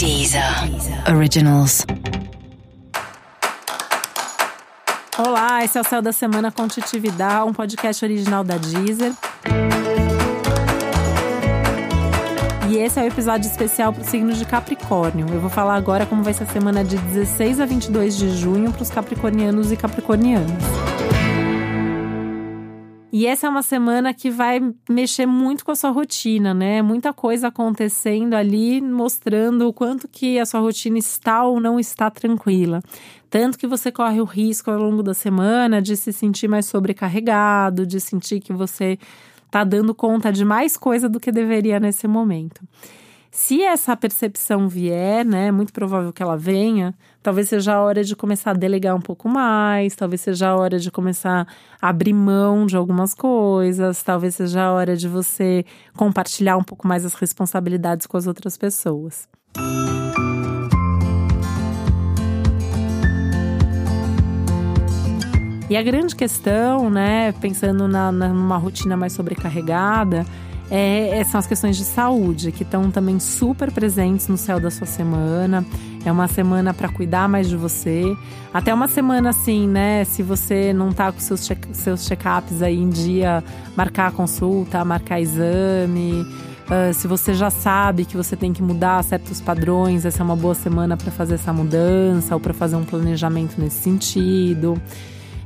Deezer Originals. Olá, esse é o Céu da Semana com Titividade, um podcast original da Deezer. E esse é o episódio especial para o signo de Capricórnio. Eu vou falar agora como vai ser a semana de 16 a 22 de junho para os capricornianos e capricornianas. E essa é uma semana que vai mexer muito com a sua rotina, né? Muita coisa acontecendo ali, mostrando o quanto que a sua rotina está ou não está tranquila. Tanto que você corre o risco ao longo da semana de se sentir mais sobrecarregado, de sentir que você está dando conta de mais coisa do que deveria nesse momento. Se essa percepção vier, né, é muito provável que ela venha, talvez seja a hora de começar a delegar um pouco mais, talvez seja a hora de começar a abrir mão de algumas coisas, talvez seja a hora de você compartilhar um pouco mais as responsabilidades com as outras pessoas. E a grande questão, né, pensando na, numa rotina mais sobrecarregada, é, é, são as questões de saúde, que estão também super presentes no céu da sua semana. É uma semana para cuidar mais de você. Até uma semana assim, né? Se você não tá com seus, check, seus check-ups aí em dia, marcar a consulta, marcar exame. Uh, se você já sabe que você tem que mudar certos padrões, essa é uma boa semana para fazer essa mudança ou para fazer um planejamento nesse sentido.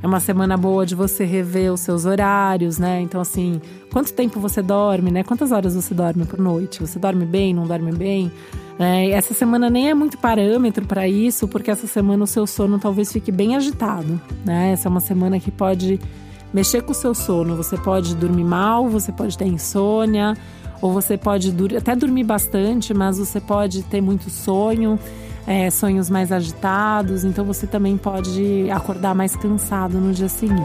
É uma semana boa de você rever os seus horários, né? Então, assim, quanto tempo você dorme, né? Quantas horas você dorme por noite? Você dorme bem, não dorme bem? É, essa semana nem é muito parâmetro para isso, porque essa semana o seu sono talvez fique bem agitado, né? Essa é uma semana que pode mexer com o seu sono. Você pode dormir mal, você pode ter insônia, ou você pode dur até dormir bastante, mas você pode ter muito sonho é, sonhos mais agitados, então você também pode acordar mais cansado no dia seguinte.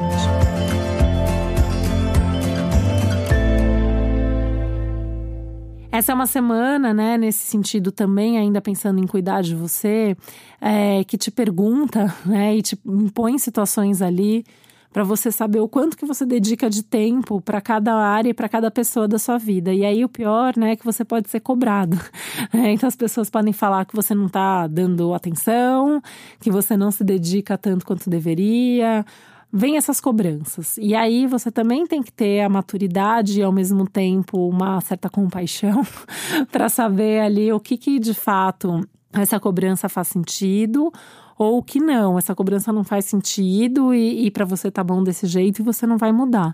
Essa é uma semana, né, nesse sentido também, ainda pensando em cuidar de você, é, que te pergunta, né, e te impõe situações ali para você saber o quanto que você dedica de tempo para cada área e para cada pessoa da sua vida. E aí o pior, né, é que você pode ser cobrado. É, então as pessoas podem falar que você não está dando atenção, que você não se dedica tanto quanto deveria. Vem essas cobranças. E aí você também tem que ter a maturidade e ao mesmo tempo uma certa compaixão para saber ali o que que de fato essa cobrança faz sentido ou que não, essa cobrança não faz sentido e, e para você tá bom desse jeito e você não vai mudar.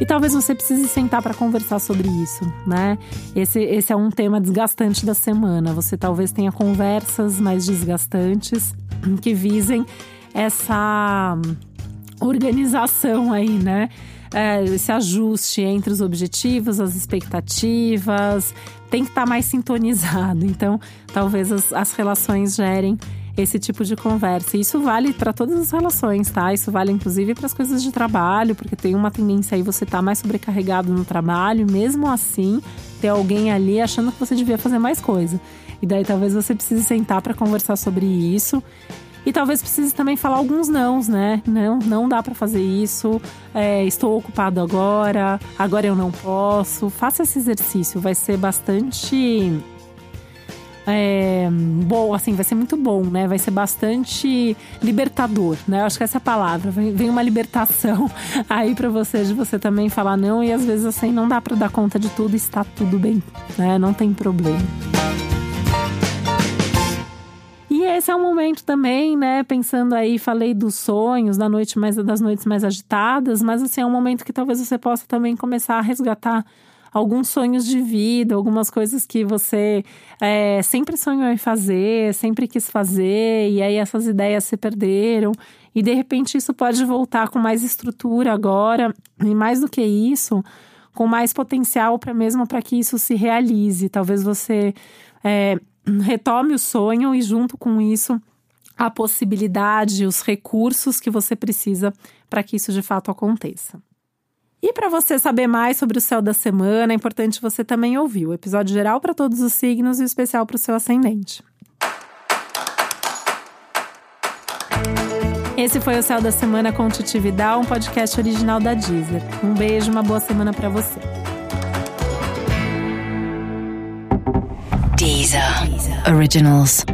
E talvez você precise sentar para conversar sobre isso, né? Esse, esse é um tema desgastante da semana. Você talvez tenha conversas mais desgastantes que visem essa organização aí, né? é, esse ajuste entre os objetivos, as expectativas, tem que estar tá mais sintonizado. Então, talvez as, as relações gerem esse tipo de conversa. E isso vale para todas as relações, tá? Isso vale inclusive para as coisas de trabalho, porque tem uma tendência aí você tá mais sobrecarregado no trabalho, mesmo assim, ter alguém ali achando que você devia fazer mais coisa. E daí talvez você precise sentar para conversar sobre isso e talvez precise também falar alguns nãos, né? Não, não dá para fazer isso. É, estou ocupado agora. Agora eu não posso. Faça esse exercício, vai ser bastante é, bom, assim, vai ser muito bom, né? Vai ser bastante libertador, né? Eu acho que essa é a palavra. Vem, uma libertação aí para você de você também falar não e às vezes assim não dá para dar conta de tudo, está tudo bem, né? Não tem problema esse é um momento também, né? Pensando aí, falei dos sonhos, da noite mais das noites mais agitadas, mas assim, é um momento que talvez você possa também começar a resgatar alguns sonhos de vida, algumas coisas que você é, sempre sonhou em fazer, sempre quis fazer, e aí essas ideias se perderam. E de repente isso pode voltar com mais estrutura agora, e mais do que isso, com mais potencial para mesmo para que isso se realize. Talvez você é, retome o sonho e, junto com isso, a possibilidade, os recursos que você precisa para que isso de fato aconteça. E para você saber mais sobre o céu da semana, é importante você também ouvir o episódio geral para todos os signos e o especial para o seu ascendente. Esse foi o Céu da Semana com Titi Vidal, um podcast original da Deezer. Um beijo, uma boa semana para você. Deezer. Originals.